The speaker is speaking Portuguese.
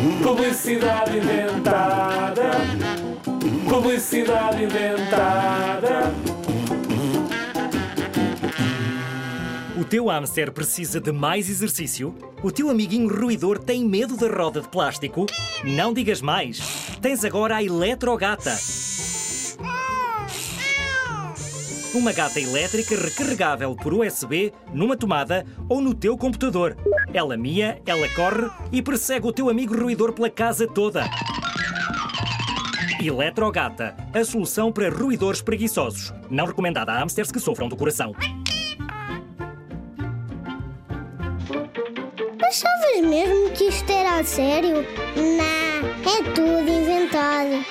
Publicidade inventada. Publicidade inventada. O teu hamster precisa de mais exercício? O teu amiguinho ruidor tem medo da roda de plástico? Não digas mais. Tens agora a Eletrogata. Uma gata elétrica recarregável por USB numa tomada ou no teu computador. Ela mia, ela corre e persegue o teu amigo ruidor pela casa toda. Eletrogata, a solução para ruidores preguiçosos. Não recomendada a hamsters que sofram do coração. Achavas mesmo que isto era a sério? Não, é tudo inventado.